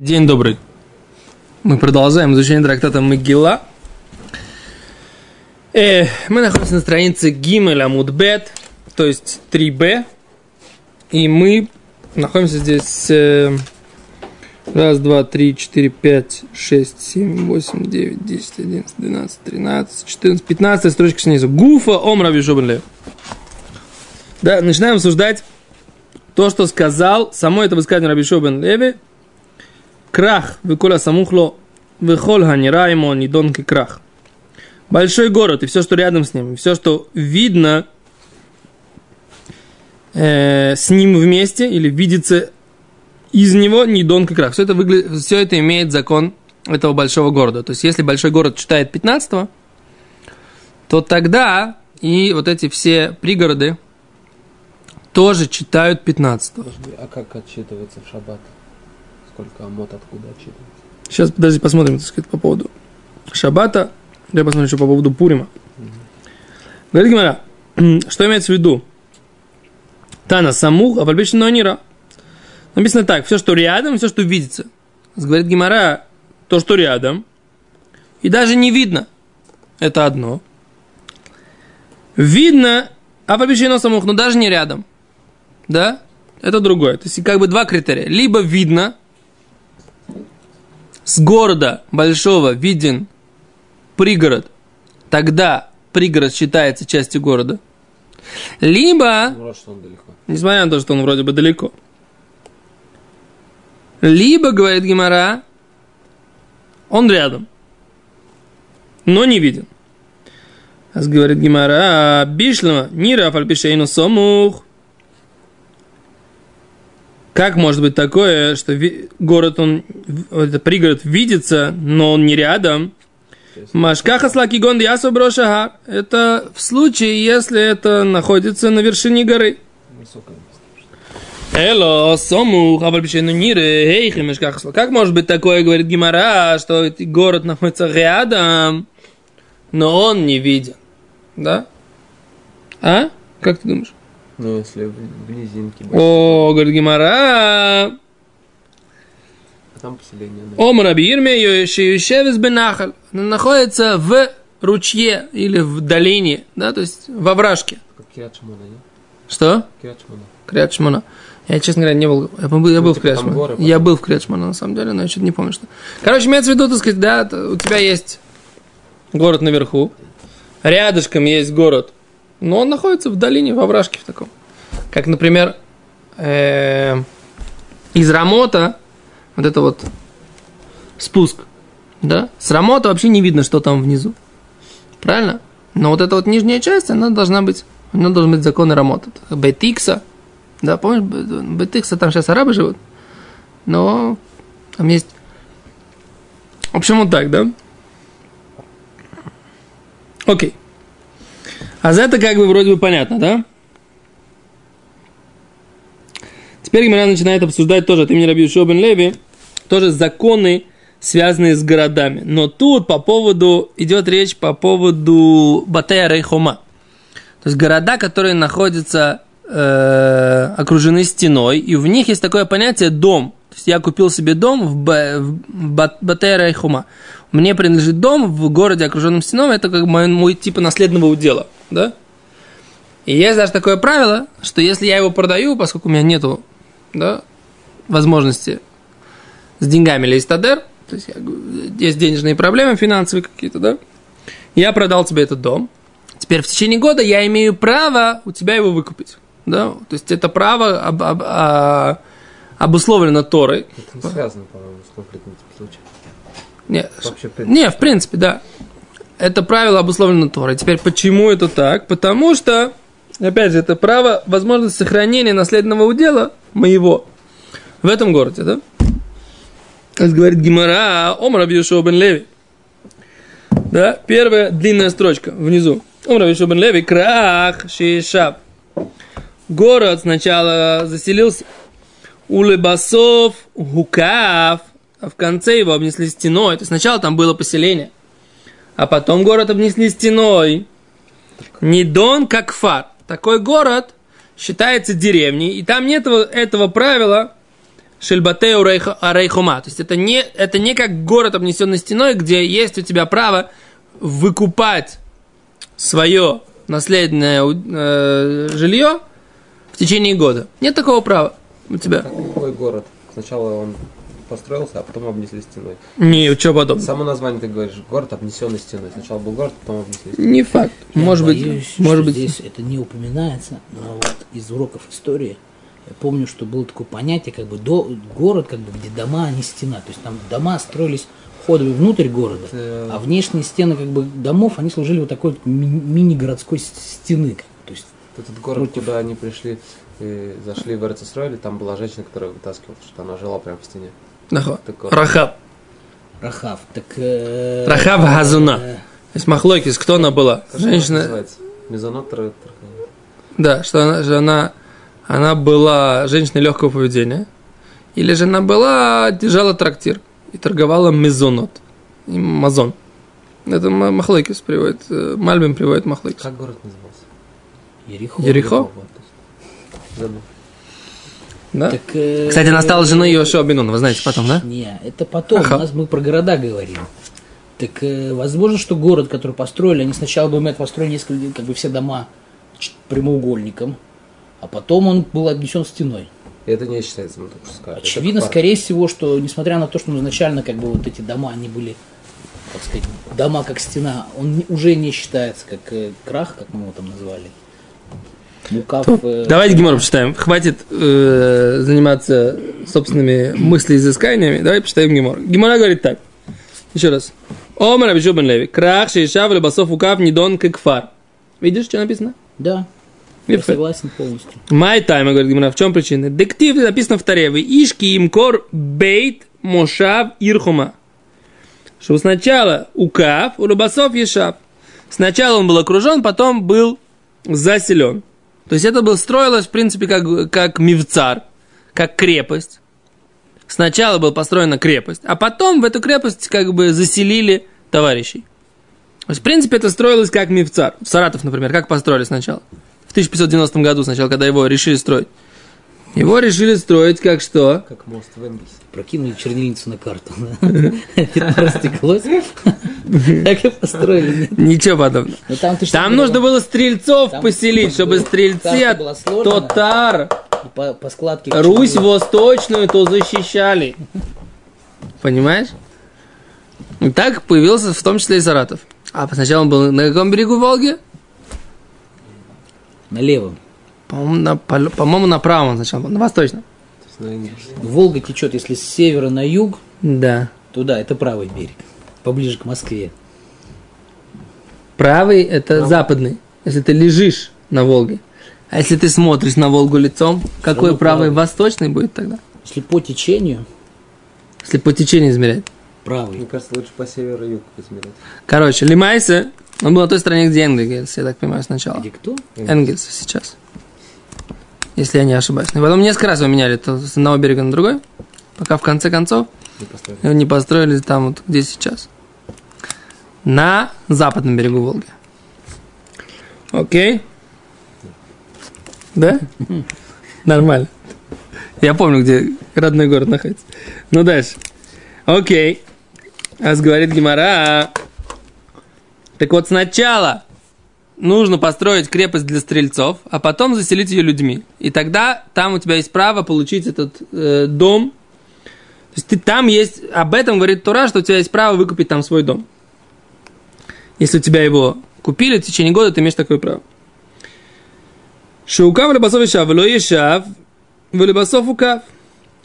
День добрый. Мы продолжаем изучение трактата Могила. Э, мы находимся на странице Гимель Амудбет, то есть 3b. И мы находимся здесь э, раз, два, три, четыре, пять, шесть, семь, восемь, девять, десять, одиннадцать, двенадцать, тринадцать, четырнадцать, пятнадцатая строчка снизу. Гуфа ом Раби Шобен Да, начинаем обсуждать то, что сказал само это высказывание Раби Шобен Леви – Крах, выколя самухло, выхоль ганира ему нидон крах. Большой город и все, что рядом с ним, все, что видно э, с ним вместе или видится из него нидон крах. Все это, выглядит, все это имеет закон этого большого города. То есть, если большой город читает 15 то тогда и вот эти все пригороды тоже читают 15 А как отчитывается в шаббат? Сколько амот откуда отчитывается. Сейчас, подожди, посмотрим, так сказать, по поводу Шабата. Я посмотрю еще по поводу Пурима. Угу. Говорит Гимара, что имеется в виду? Тана самух, а но нира. Написано так, все, что рядом, все, что видится. Говорит Гимара, то, что рядом, и даже не видно. Это одно. Видно, а но самух, но даже не рядом. Да? Это другое. То есть, как бы два критерия. Либо видно, с города большого виден пригород, тогда пригород считается частью города. Либо, несмотря на то, что он вроде бы далеко, либо, говорит Гимара, он рядом, но не виден. Говорит Гимара, бишлама, нира фальпишейну сомух. Как может быть такое, что город, он, это пригород видится, но он не рядом? Машкаха слаки гонди брошахар. Это в случае, если это находится на вершине горы. Эло, сому, хабальпишену нире, эй, мешкаха Как может быть такое, говорит Гимара, что город находится рядом, но он не виден? Да? А? Как ты думаешь? Ну, если в низинке. О, говорит Гимара. А там поселение. Ом Раби Ирме, Шиюшевис Бенахаль. Находится в ручье или в долине, да, то есть во вражке. Как Киат Шмона, нет? Что? Киат Шмона. Я, честно говоря, не был. Я был, я был ну, в типа Криат Шмона. Я был в Шмона, на самом деле, но я что-то не помню, что. Короче, имеется в виду, так сказать, да, у тебя есть город наверху, рядышком есть город но он находится в долине, во вражке в таком. Как, например, э, из Рамота, вот это вот спуск, да, с Рамота вообще не видно, что там внизу. Правильно? Но вот эта вот нижняя часть, она должна быть, она должна быть законы Рамота. Бетикса, да, помнишь, Бетикса, там сейчас арабы живут, но там есть... В общем, вот так, да? Окей. А за это как бы вроде бы понятно, да? Теперь Гимара начинает обсуждать тоже от имени Раби Шобен Леви, тоже законы, связанные с городами. Но тут по поводу, идет речь по поводу Батея Рейхома. То есть города, которые находятся, э, окружены стеной, и в них есть такое понятие дом. То есть я купил себе дом в, Б, в Батея Рейхома. Мне принадлежит дом в городе, окруженном стеной, это как мой, мой типа наследного удела да? И есть даже такое правило, что если я его продаю, поскольку у меня нету, да, возможности с деньгами или истадер, то есть есть денежные проблемы финансовые какие-то, да, я продал тебе этот дом, теперь в течение года я имею право у тебя его выкупить, да, то есть это право об, об, а, обусловлено Торой. Это не связано, по-моему, с конкретным случаем. Не, Вообще, в принципе. не, в принципе, да это правило обусловлено Торой. Теперь почему это так? Потому что, опять же, это право, возможность сохранения наследного удела моего в этом городе, да? Как говорит Гимара, Омар Абьюшо бен Леви. Да, первая длинная строчка внизу. Омар Абьюшо бен Леви, крах, шишаб. Город сначала заселился. Улыбасов, Гукав, а в конце его обнесли стеной. То есть сначала там было поселение – а потом город обнесли стеной. Недон как фар. Такой город считается деревней, и там нет этого правила Шельбатеу Рейхома. То есть это не, это не как город, обнесенный стеной, где есть у тебя право выкупать свое наследное э, жилье в течение года. Нет такого права у тебя. Какой город? Сначала он построился, а потом обнесли стеной. Не, что подобное. Само название ты говоришь, город обнесенный стеной. Сначала был город, потом обнесли стеной. Не факт. Я может быть, боюсь, может что быть. здесь это не упоминается, но вот из уроков истории я помню, что было такое понятие, как бы до, город, как бы, где дома, а не стена. То есть там дома строились входами внутрь города, Это- а внешние стены как бы домов, они служили вот такой вот ми- мини-городской стены. как бы. То есть Этот город, Против. куда они пришли, и зашли в Эрцисройли, там была женщина, которая вытаскивала, что она жила прямо в стене. Рахаб. Рахав. Так, э, Рахав Газуна. э, есть Махлойкис, кто она была? Как Женщина, да, что она, что она, она была женщиной легкого поведения. Или же она была, держала трактир и торговала мезонот. И мазон. Это Ма- Махлойкис приводит, э, Мальбим приводит Махлойкис. Как город назывался? То есть. Забыл. Да? Так, э, Кстати, она стала женой Йошуа Бенуна, вы знаете потом, да? Не, это потом. Ага. У нас мы про города говорим. Так э, возможно, что город, который построили, они сначала бы построили несколько, как бы все дома прямоугольником, а потом он был обнесен стеной. Это не считается, сказали. Очевидно, Это скорее всего, что несмотря на то, что изначально как бы вот эти дома, они были, как сказать, дома как стена, он уже не считается как э, крах, как мы его там назвали. Мукав. э, Давайте Гимор почитаем. Хватит э, заниматься собственными мыслеизысканиями. Давай почитаем Гимор. Гимора говорит так. Еще раз. Омар Абишу бен Леви. Крах шейшав басов укав нидон кекфар. Видишь, что написано? Да, я согласен полностью. Май тайма, говорит Гимора, в чем причина? Дектив написано в Таре. Вы ишки имкор бейт мошав ирхума. Что сначала укав, у рыбасов ешав. Сначала он был окружен, потом был заселен. То есть это было строилось, в принципе, как, как мивцар, как крепость. Сначала была построена крепость, а потом в эту крепость как бы заселили товарищей. То есть, в принципе, это строилось как мивцар. Саратов, например, как построили сначала? В 1590 году сначала, когда его решили строить. Его решили строить как что? Как мост в Энгельсе. Прокинули чернильницу на карту. Растеклось. Так и построили. Ничего подобного. Но там нужно было стрельцов поселить, чтобы стрельцы от татар. Русь восточную то защищали. Понимаешь? И так появился в том числе и Саратов. А сначала он был на каком берегу Волги? На левом. По-моему, на, по- по-моему, на правом сначала, на восточном. Энгельсе. Волга течет, если с севера на юг, Да. туда это правый берег. Поближе к Москве. Правый – это западный, если ты лежишь на Волге. А если ты смотришь на Волгу лицом, какой правый? правый. Восточный будет тогда? Если по течению, Если по течению измерять. правый. Мне кажется, лучше по северу и югу измерять. Короче, Лимайса, он был на той стороне, где Энгельс, я так понимаю, сначала. Где кто? Энгельс сейчас. Если я не ошибаюсь. И потом несколько раз его меняли то с одного берега на другой, пока в конце концов Не поставили. его не построили там, вот, где сейчас. На западном берегу Волги. Окей? Да? Нормально. Я помню, где родной город находится. Ну, дальше. Окей. Ас говорит Гимара. Так вот, сначала нужно построить крепость для стрельцов, а потом заселить ее людьми. И тогда там у тебя есть право получить этот э, дом. То есть ты, там есть, об этом говорит Тура, что у тебя есть право выкупить там свой дом. Если у тебя его купили в течение года, ты имеешь такое право. Шаукав лебасов ешав, вело ешав, велебасов укав.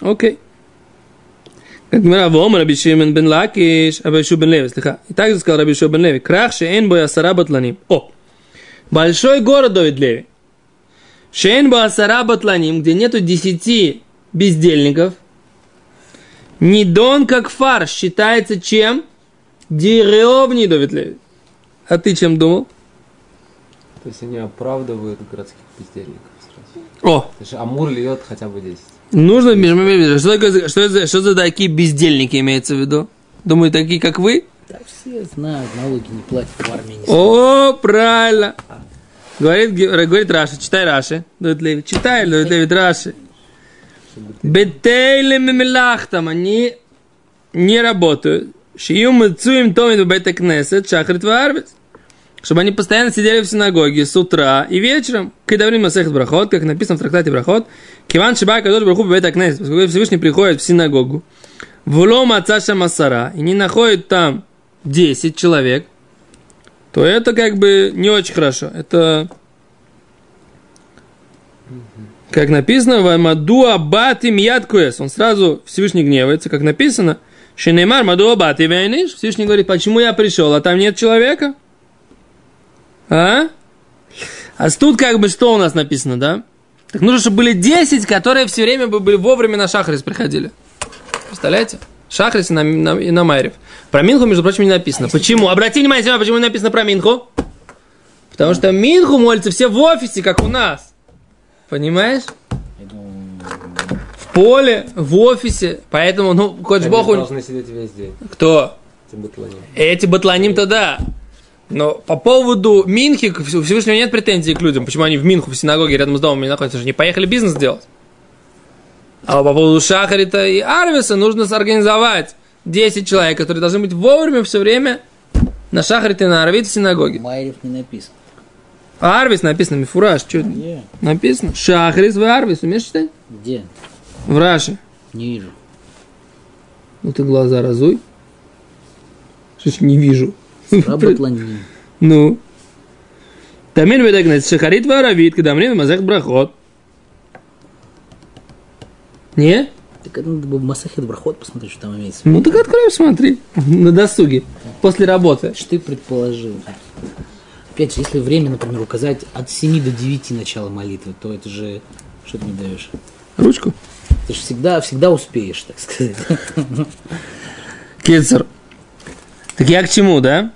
Окей. Как Гмара, воом Раби Шимон бен Лакиш, Раби Шу бен Леви, слиха. И также сказал Раби Шу бен Леви, крах шеэн бой асара батланим. О, большой город Давид Леви. Шеэн бой асара батланим, где нету десяти бездельников, Нидон как фар считается чем? Деревней Давид Леви. А ты чем думал? То есть они оправдывают городских бездельников сразу. О, То есть Амур льет хотя бы 10. нужно что, что, за- что за такие бездельники имеется в виду? Думаю, такие как вы? Да все знают, налоги не платят в армии. Не О, правильно. Говорит, говорит Раши, читай Раши. Давид Леви, читай, Давид Леви, Раши. Бетейлем и мелахтам, они не работают. Шиюм им томит бета кнесет шахрит варвис. Чтобы они постоянно сидели в синагоге с утра и вечером. Когда время Масехет Брахот, как написано в трактате Брахот, Киван Шиба Кадош Браху бета кнесет, поскольку Всевышний приходит в синагогу, в Лом Ацаша Масара, и не находит там 10 человек, то это как бы не очень хорошо. Это как написано, в Маду Абати Мияд Куэс. Он сразу Всевышний гневается, как написано. Шинеймар Маду Абати Вейниш. Всевышний говорит, почему я пришел, а там нет человека? А? А тут как бы что у нас написано, да? Так нужно, чтобы были 10, которые все время бы были вовремя на Шахрис приходили. Представляете? Шахрис и на, на, и на Майрев. Про Минху, между прочим, не написано. Почему? Обратите внимание, почему не написано про Минху? Потому что Минху молятся все в офисе, как у нас. Понимаешь? В поле, в офисе. Поэтому, ну, хоть Богу... должны сидеть весь день. Кто? Эти батлани. Эти батланим-то да. Но по поводу Минхи, к Всевышнего нет претензий к людям. Почему они в Минху, в синагоге рядом с домом не находятся? Они же не поехали бизнес делать. А по поводу Шахарита и Арвиса нужно сорганизовать 10 человек, которые должны быть вовремя все время на Шахарите и на Арвите в синагоге. Майрев не написано. А Арвис написано, Мифураж, что Где? написано? Шахрис в Арвис, умеешь читать? Где? В Раши. Не вижу. Ну ты глаза разуй. Что ж не вижу. Работланин. Ну. Тамин ведагнет шахарит варавит, когда мне мазах брахот. Не? Так это надо бы в Масахет Брахот посмотреть, что там имеется. Ну так открой, смотри. На досуге. После работы. Что ты предположил? Опять же, если время, например, указать от 7 до 9 начала молитвы, то это же... Что ты мне даешь? Ручку. Ты же всегда, всегда успеешь, так сказать. Кицер. Так я к чему, да?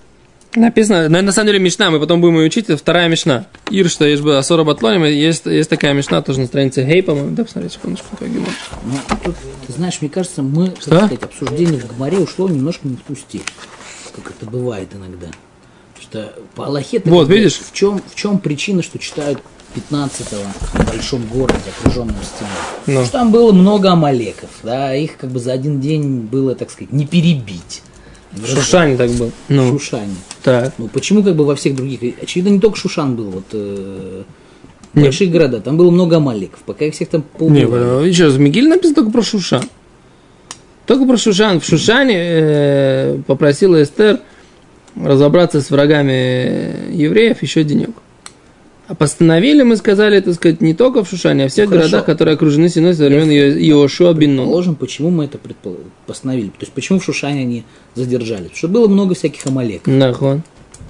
Написано, но это на самом деле Мишна, мы потом будем ее учить, это вторая Мишна. Ир, что есть бы Асора Батлоним, есть, есть такая Мишна, тоже на странице Гей, по-моему, да, посмотрите, секундочку, какой гемор. Ну, тут, ты знаешь, мне кажется, мы, как Что? сказать, обсуждение в Гмаре ушло немножко не в степь, как это бывает иногда. Что по Аллахе Вот, видишь? в чем, в чем причина, что читают 15-го в большом городе, окруженном стеной? Ну. Потому что там было много амалеков, да, их как бы за один день было, так сказать, не перебить. В Шушане так был. В Ну, Шушане. так. Ну, почему как бы во всех других... Очевидно, не только Шушан был, вот э, Нет. большие города, там было много амалеков, пока их всех там поубивали. э, еще в Мигиле написано только про Шушан. Только про Шушан. В Шушане э, попросила Эстер разобраться с врагами евреев еще денек. А постановили, мы сказали, так сказать, не только в Шушане, а в всех Ну, хорошо. городах, которые окружены стеной со времен Ио- Иошуа бин Нун. Положим, почему мы это предпо- постановили. То есть, почему в Шушане они задержали? Потому что было много всяких амалеков. Нахон.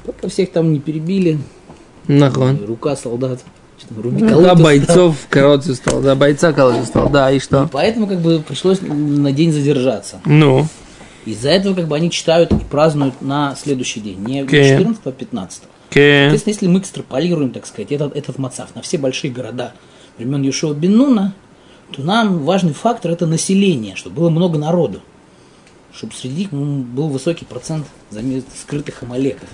Пока всех там не перебили, Нахон. рука солдат, руби Ну, Да, бойцов колодцу стал, да, бойца колодцу стал, да, и что? Поэтому как бы пришлось на день задержаться. Ну, Из-за этого как бы они читают и празднуют на следующий день. Не Окей. 14 а 15 Соответственно, если мы экстраполируем, так сказать, этот, этот мацав на все большие города времен Юшева Беннуна, то нам важный фактор – это население, чтобы было много народу. Чтобы среди них был высокий процент скрытых амалеков.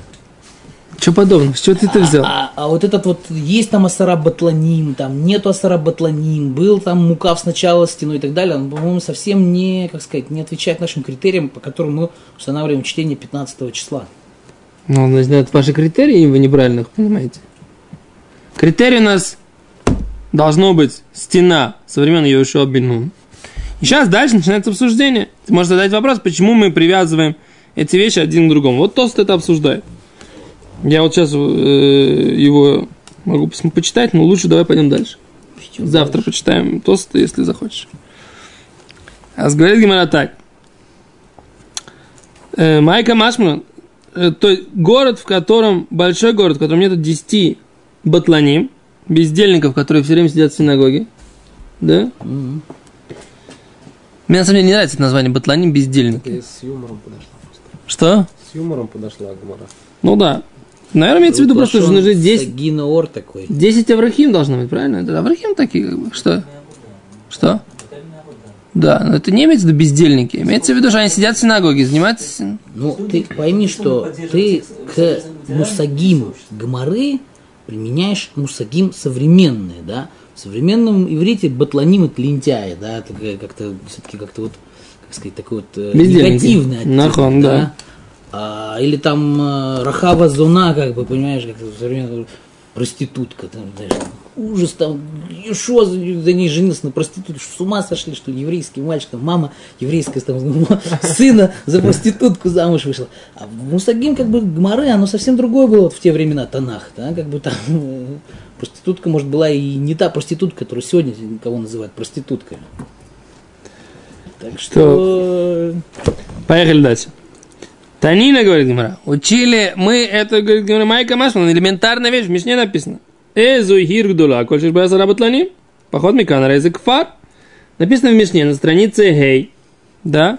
Что подобного? Чего ты это взял? А, а вот этот вот, есть там Асара Батланим, там нету Асара Батланим, был там Мукав сначала стеной и так далее, он, по-моему, совсем не, как сказать, не отвечает нашим критериям, по которым мы устанавливаем чтение 15 числа. Ну, знаю, это ваши критерии, вы неправильно их понимаете. Критерий у нас должно быть стена со времен Йошуа бин Нун. И сейчас дальше начинается обсуждение. Ты можешь задать вопрос, почему мы привязываем эти вещи один к другому. Вот Тост это обсуждает. Я вот сейчас э, его могу почитать, но лучше давай пойдем дальше. Завтра почитаем Тост, если захочешь. А говорит Гимара так. Э, Майка Машман, то есть город, в котором, большой город, в котором нету 10 батланим, бездельников, которые все время сидят в синагоге, да? Мгм. Мне на самом деле не нравится это название батланим, бездельники. И с юмором подошла просто. Что? С юмором подошла Гмара. Ну да. Наверное, имеется в виду просто, что нужно 10, Сагина Ор такой. 10 Аврахим должно быть, правильно? Это Аврахим такие, как бы. Что? Что? Да, но это не имеется в виду бездельники. Имеется в виду, что они сидят в синагоге, занимаются... Ну, ты пойми, что ты к мусагим гмары применяешь мусагим современные, да? В современном иврите батланим это лентяи, да, такая как-то все-таки как-то вот, как сказать, такой вот э, негативный оттенок, Нахон, да. А, или там э, Рахава Зона, как бы, понимаешь, как современная проститутка, там, там, ужас, там, и что за, ней женился на проститутке, что с ума сошли, что ли, еврейский мальчик, там, мама еврейская, там, сына за проститутку замуж вышла. А в Мусагим, как бы, Гмары, оно совсем другое было вот в те времена, Танах, да, как бы там э, проститутка, может, была и не та проститутка, которую сегодня кого называют проституткой. Так что... Поехали дальше. Танина, говорит Гимара, учили мы это, говорит Гимара, Майка Машман, элементарная вещь, в Мишне написано. Эзу хиргдула, кольшиш баса работлани, поход Микана, язык фар. Написано в Мишне на странице Гей, да?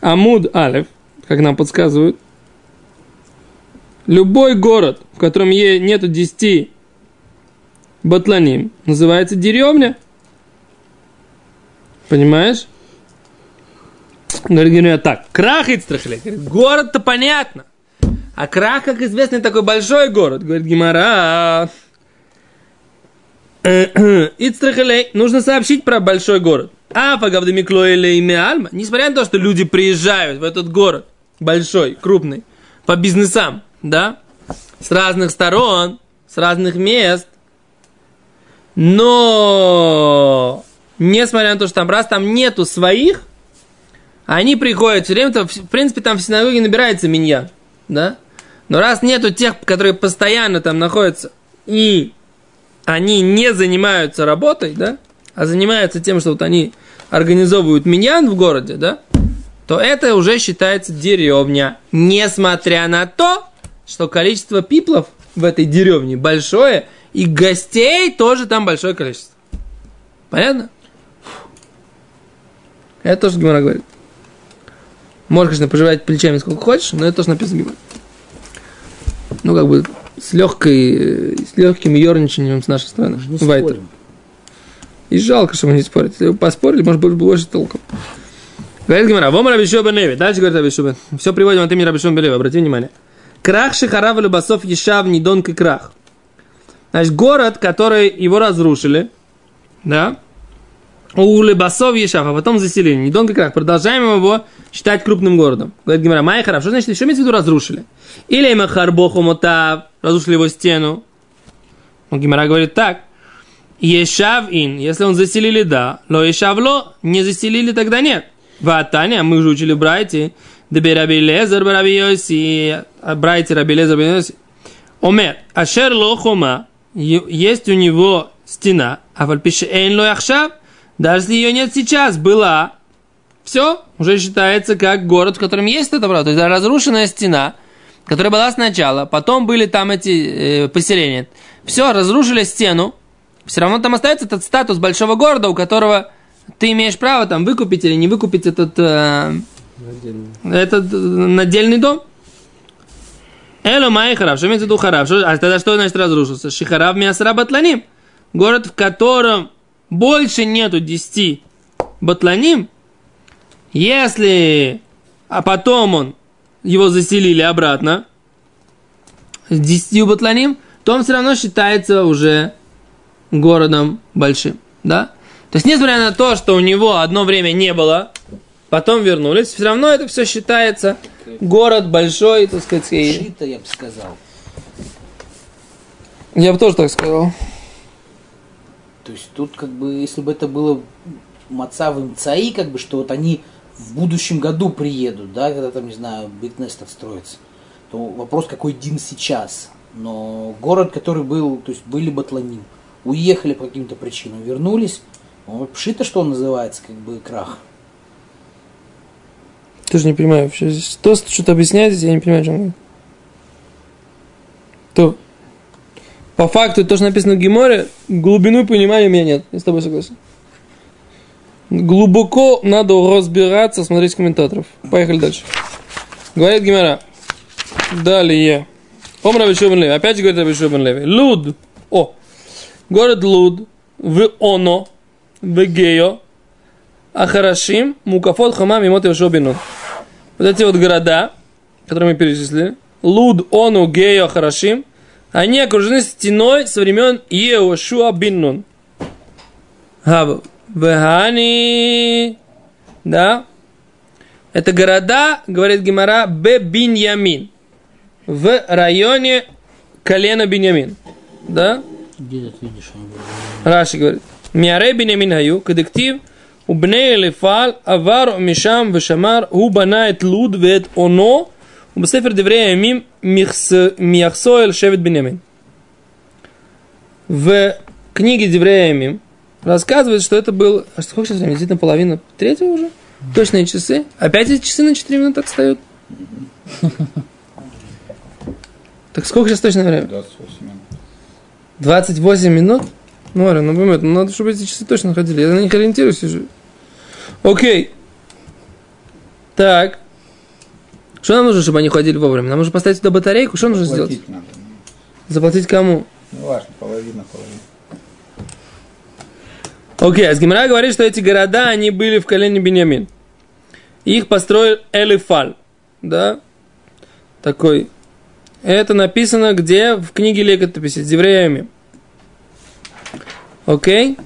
Амуд Алев, как нам подсказывают. Любой город, в котором нету 10 батланим, называется деревня. Понимаешь? Говорит так, крах Ицтрахле. Говорит, Город-то понятно. А крах, как известно, такой большой город. Говорит Гимара. Ицтрахлей. Нужно сообщить про большой город. А Фагавдемикло или имя Альма. Несмотря на то, что люди приезжают в этот город, большой, крупный, по бизнесам, да, с разных сторон, с разных мест, но несмотря на то, что там раз там нету своих, они приходят все время, то, в принципе, там в синагоге набирается минья, да? Но раз нету тех, которые постоянно там находятся, и они не занимаются работой, да, а занимаются тем, что вот они организовывают миньян в городе, да, то это уже считается деревня. Несмотря на то, что количество пиплов в этой деревне большое, и гостей тоже там большое количество. Понятно? Это тоже Гимара говорит. Можешь, конечно, пожевать плечами сколько хочешь, но это тоже написано в Гимаре. Ну, как бы с легкой, с легким ерничанием с нашей стороны. Не. И жалко, что мы не спорим. Если бы поспорили, может быть, больше толком. Говорит Гимара, вом Рабишо бен Леви. Дальше говорит Рабишо. Все приводим от имени Рабишо бен Леви. Обрати внимание. Крах Шихарав Любасов Ешав Нидон Крах. Значит, город, который его разрушили, да, у Лебасов Ешав, а потом заселили. Нидон Крах. Продолжаем его считать крупным городом. Говорит Гимара, Майя. Что значит, что имеется в виду разрушили? Или Махарбоху Мотав, разрушили его стену. Ну, Гимара говорит так. Ешав ин, если он заселили, да. Но ешавло, не заселили, тогда нет. Ватаня, мы же учили в Брайте, Дебе Раби Лезер, Раби Йоси, а Брайте Раби Лезер, Раби Йоси. Омер, Ашер Лохома, есть у него стена, а фальпише эйн ло даже если ее нет сейчас, была, все, уже считается как город, в котором есть это право. То есть разрушенная стена, которая была сначала, потом были там эти э, поселения. Все, разрушили стену, все равно там остается этот статус большого города, у которого ты имеешь право там выкупить или не выкупить этот, э, этот э, надельный дом. Эло май харав, что имеется в виду харав? А тогда что значит разрушился? Шихарав мясра батланим. Город, в котором больше нету 10 батланим, если, а потом он, его заселили обратно, с 10 батланим, то он все равно считается уже городом большим, да? То есть, несмотря на то, что у него одно время не было, потом вернулись, все равно это все считается город большой, так сказать, Шита, я бы сказал. я бы тоже так сказал. То есть тут как бы, если бы это было Мацавым ЦАИ, как бы, что вот они в будущем году приедут, да, когда там, не знаю, Битнест отстроится, то вопрос, какой Дин сейчас. Но город, который был, то есть были Батланим, уехали по каким-то причинам, вернулись, ну, Пшита, что он называется, как бы крах. Тоже не понимаю вообще. То, что-то объясняет, здесь я не понимаю, о чем. То. По факту, то, что написано в Геморе, глубину понимания у меня нет. Я с тобой согласен. Глубоко надо разбираться, смотреть комментаторов. Поехали дальше. Говорит Гемора. Далее. Ом Раби Шубен Леви. Опять говорит Раби Шубен Леви. Луд. О. Город Луд. В Оно. В Гео. Ахарашим, Мукафот, Хамам, и Шобину. Вот эти вот города, которые мы перечислили. Луд, Ону, Гео, Ахарашим. Они окружены стеной со времен Иеошуа Биннун. Гав. Вехани. Да. Это города, говорит Гимара, Б. Биньямин. В районе колена Биньямин. Да? Где ты видишь? они были? Раши говорит. Миаре Биньямин хаю, кадектив, ובני אלפל עבר משם ושמר, הוא בנה את לוד ואת אונו, ובספר דברי הימים Миахсоэль Шевет Бенемин. В книге Девреями рассказывает, что это был... А сколько сейчас времени? Здесь наполовину третьего уже? Точные часы. Опять эти часы на 4 минуты отстают. Так сколько сейчас точное время? 28 минут. 28 минут? Ну, Арен, ну, понимаю, ну, надо, чтобы эти часы точно ходили. Я на них ориентируюсь уже. Окей. Так. Что нам нужно, чтобы они ходили вовремя? Нам нужно поставить туда батарейку. Что нужно сделать? Надо. Заплатить кому? Ну, важно, половина, половина. Окей, а с Гимара говорит, что эти города, они были в колене Беньямин. Их построил Элифаль. Да? Такой. Это написано где? В книге Летописи, с евреями. Окей?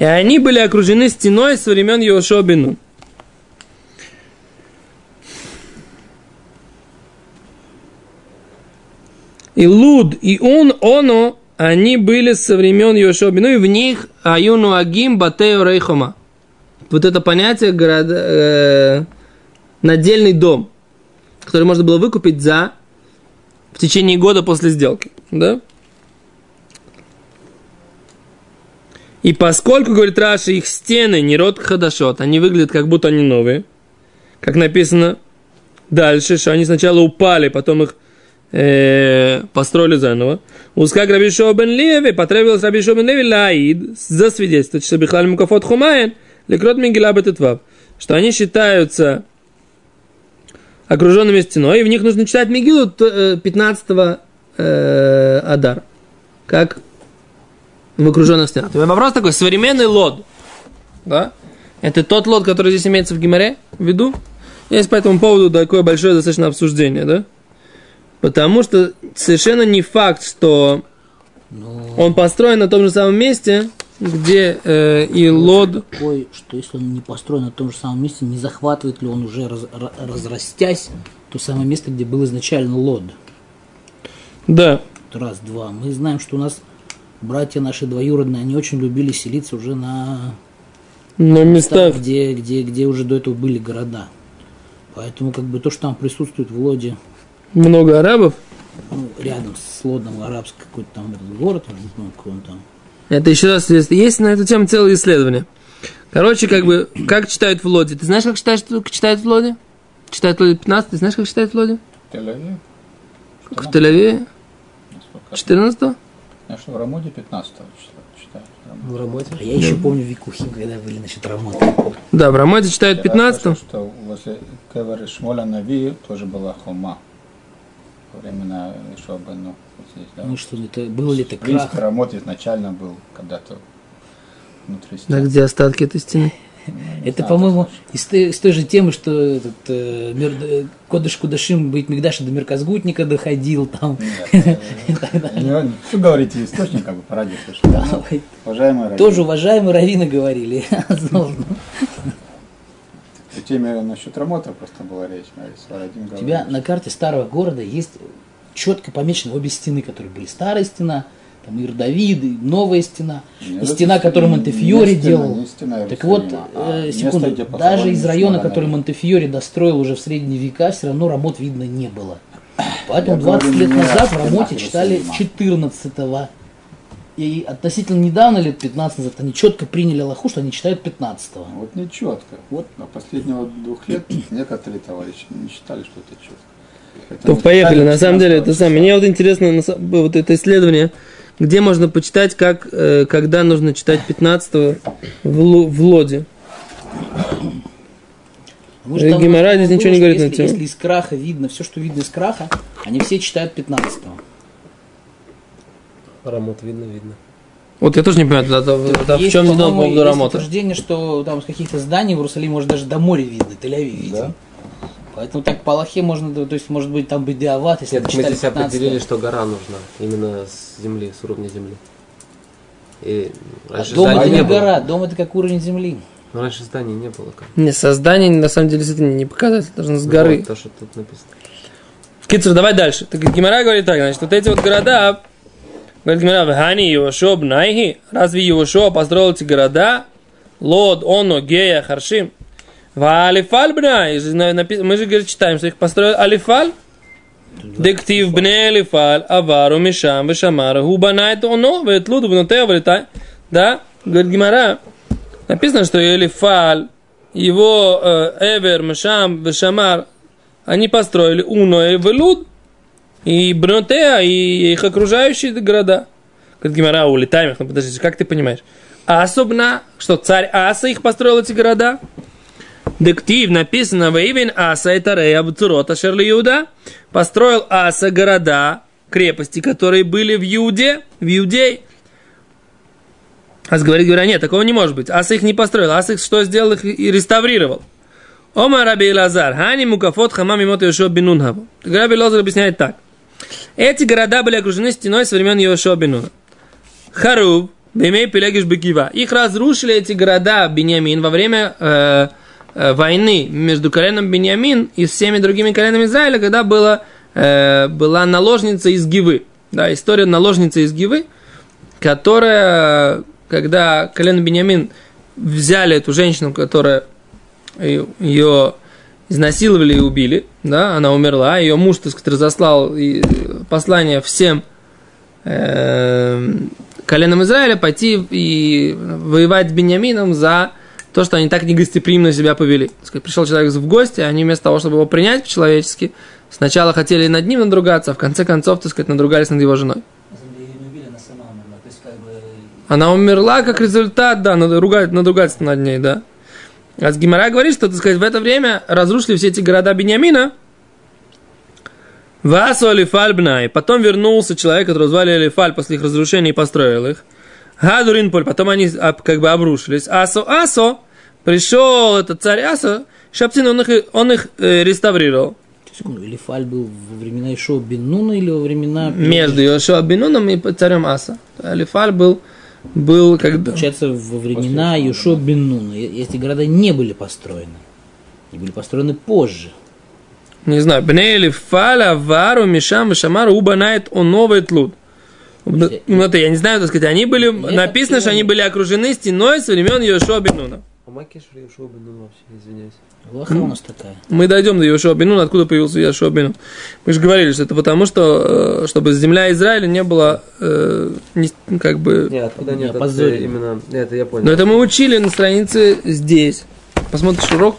И они были окружены стеной со времен Йошуа бен Нун. И Луд, и он, оно, они были со времен Йошуа Нун, и в них Аюну Агим Батео Рейхома. Вот это понятие города, э, надельный дом, который можно было выкупить за в течение года после сделки. Да? И поскольку, говорит Раша, их стены не род хадашот, они выглядят как будто они новые, как написано дальше, что они сначала упали, потом их э, построили заново. Узкак Раби Шоу бен Леви, потребовалось Раби Шоу бен Леви лаид, засвидетельствовать, что Бихлаль Мукафот Хумаен, лекрот Мигела Бететвав, что они считаются окруженными стеной, и в них нужно читать Мигилу 15 э, Адар. Как в окруженных стенах. Есть вопрос такой, современный лод, да? Это тот лод, который здесь имеется в Гимаре в виду? Есть по этому поводу такое большое достаточно обсуждение, да? Потому что совершенно не факт, что Ну, он построен на том же самом месте, где э, и лод... такой, что если он не построен на том же самом месте, не захватывает ли он уже, раз- ра- разрастясь, то самое место, где был изначально лод. Да, раз, два. Мы знаем, что у нас братья наши двоюродные, они очень любили селиться уже на на местах, местах. где, где, где уже до этого были города. Поэтому как бы то, что там присутствует в Лоде, Много арабов. ну, рядом с Лодом арабский какой-то там город, я не знаю, какой он там. Это еще раз, есть- есть на эту тему целое исследование. Короче, как бы, как читают в Лоде? Ты знаешь, как читают, как читают в Лоде? Читают в Лоде 15, ты знаешь, как читают в Лоде? В Тель-Авиве? Насколько? 14 Я что, в Рамоде 15 числа читаю. Рамод. В работе. А я еще помню Викухи, когда были насчет работы. Да, в Рамаде читают Я 15 слышал, что возле Кевера Шмоля Нави тоже была хома. Времена. Вот здесь, да? Ну что, это был ли это крах? Рамот изначально был когда-то внутри Да, стен. где остатки этой стены? Это, знаю, по-моему, из той, из той же темы, что этот, э, мир, э, Кодыш Кудашим быть Мигдаша до Мерказгутника доходил там. Э, не- Что говорите, источник как бы по радио слышал. да? Уважаемые. Тоже уважаемые раввины говорили. В теме насчет Рамота просто была речь. а У тебя на карте старого города есть четко помечены обе стены, которые были. Старая стена, там Ир Давид, и новая стена. Нет, И стена, которую Монтефьори стена, делал. не стена Так вот, а э, место, секунду, где даже из района, который Нави. Монтефьори достроил уже в средние века, все равно работ видно не было. Поэтому Я 20 говорю, лет назад в Рамоте читали Иерусалима. 14 И относительно недавно, лет 15 назад, они четко приняли Аллаху, что они читают 15 Вот не четко. Вот. А последнего двух лет некоторые товарищи не считали, что это четко. То Поэтому поехали, читали на самом деле, 14 это самое. Мне вот интересно, на вот это исследование, где можно почитать, как, э, когда нужно читать 15 в, в Лоде. У нас здесь ничего было, не говорит на если, тему. если из краха видно, все, что видно из краха, они все читают 15 Рамот видно, видно. Вот я тоже не понимаю, тогда- тогда в Есть, чем не по поводу есть работы. утверждение, что там с каких-то зданий в Иерусалиме может даже до моря видно, Тель-Авив виден. Да? Поэтому так по Аллахе можно, то есть может быть там бедиават, если Нет, мы здесь 15 определили, что гора нужна. Именно с земли, с уровня земли. И А дом это не было. гора, дом это как уровень земли. Ну, раньше зданий не было. Как. Не, создание на самом деле это не показатель, должно с Ну, горы. вот то, что тут написано. В Кицур, давай дальше. Так Гимара говорит так, значит, вот эти вот города, говорит Гимара, Вахани, Йошо, Бнайхи, разве Йошо построил эти города? Лод, Оно, Гея, Харшим. Ва Алифаль Бнай, мы же говорит, читаем, что их построил Алифаль. Дектив бне Алифаль, Авару, Мишам, Вешамара, Губанайт, Оно, Ветлуд, Внутея, Валитай. Да, говорит Гимара, написано, что Элифаль, его э, Эвер, Мишам, Вешамар, они построили Уно и Велуд, и Бнотеа, и их окружающие города. Говорит Гимара, улетаем их, ну подождите, как ты понимаешь? А особенно, что царь Аса их построил эти города? Дектив написано Вейвин Аса это Рея Бцурота Шерли Иуда. Построил Аса города, крепости, которые были в Иуде, в Иудее. Ас говорит, говоря, нет, такого не может быть. Аса их не построил. Аса их что сделал? Их и реставрировал. Ома Раби Лазар, Хани Мукафот Хамам Имот Йошуа Бинунхаву. Раби Лазар объясняет так. Эти города были окружены стеной со времен Йошуа Бинуна. Харуб, Бемей Пелегиш Бекива. Их разрушили эти города Беньямин во время э, э, войны между коленом Беньямин и всеми другими коленами Израиля, когда была, э, была наложница из Гивы. Да, история наложницы из Гивы, которая, когда колено Беньямин взяли эту женщину, которая ее изнасиловали и убили, да, она умерла, ее муж, так сказать, разослал и послание всем э, коленам Израиля пойти и воевать с Беньямином за то, что они так негостеприимно себя повели. Сказать, пришел человек в гости, они вместо того, чтобы его принять по-человечески, сначала хотели над ним надругаться, а в конце концов, так сказать, надругались над его женой. Она умерла как результат, да, надругать, надругательства над ней, да. А с Гимара говорит, что, так сказать, в это время разрушили все эти города Бениамина. Васу Алифаль Бнай. Потом вернулся человек, которого звали Алифаль после их разрушения и построил их. Гадурин Поль. Потом они как бы обрушились. Асо, Асо. Пришел этот царь Асо. Шаптин, он их, он их э, реставрировал. Секунду, или Фаль был во времена Ишоа бен Нуна или во времена... Между Йошуа Бенуном и царем Аса. Алифаль был, был когда... Получается, во времена Ишоа бен Нуна э- эти города не были построены. Они были построены позже. не знаю, Бней Элифаля, Вару, Мишам, Вишамару, Убанает, он новый тлуд. Ну, это я не знаю, так сказать, они были, написано, что они были окружены стеной со времен Йошуа Бенуна. А Макиш Йошуа бен Нун вообще, извиняюсь. Аллаха у нас такая. Мы дойдем до Йошуа Бенуна, откуда появился Йошуа Бенун. Мы же говорили, что это потому, что, э, чтобы земля Израиля не была, э, не- как бы... Нет, откуда Не нет, это опозорили. именно, это я понял. Но это мы учили на странице здесь. Посмотришь урок?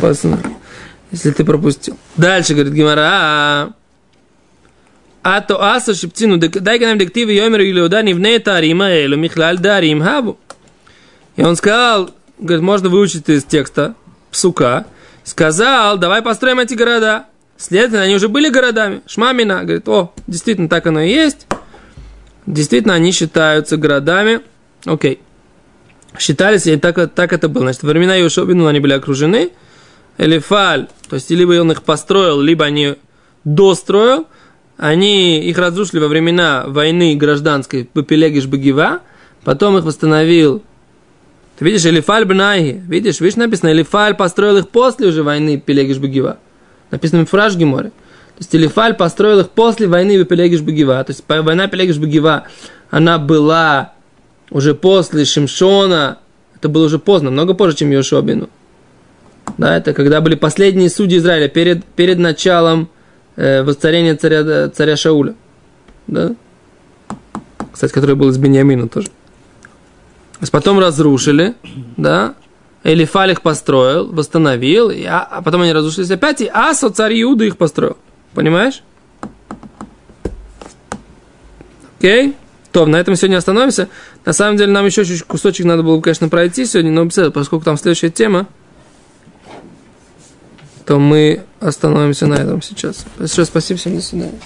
Посмотри. Если ты пропустил. Дальше, говорит Гимара. А то аса шипцину, дай нам дективы йомер или удани в тарима элю михлаль дарим хабу. И он сказал, говорит, можно выучить из текста псука. Сказал, давай построим эти города. Следовательно, они уже были городами. Шмамина, говорит, о, действительно, так оно и есть. Действительно, они считаются городами. Окей. Считались, и так, так это было. Значит, во времена Йошобину они были окружены. Элифаль, то есть либо он их построил, либо они достроил. Они их разрушили во времена войны гражданской Папелегиш Багива. Потом их восстановил. Ты видишь, Элифаль Бнайги. Видишь, видишь, написано, Элифаль построил их после уже войны Пелегиш Багива. Написано в Фраж Геморе. То есть Элифаль построил их после войны Пелегиш Багива. То есть война Пелегиш Багива, она была уже после Шимшона. Это было уже поздно, много позже, чем Йошуабину. Да, это когда были последние судьи Израиля перед, перед началом э, воцарения царя, царя Шауля. Да? Кстати, который был из Беньямина тоже. Потом разрушили, да, Элифаль их построил, восстановил, и, а, а потом они разрушились опять, и Асо, царь Иуда, их построил. Понимаешь? Окей? То, на этом сегодня остановимся. На самом деле, нам еще чуть кусочек надо было, бы, конечно, пройти сегодня, но поскольку там следующая тема, то мы остановимся на этом сейчас. Большое спасибо всем, до свидания.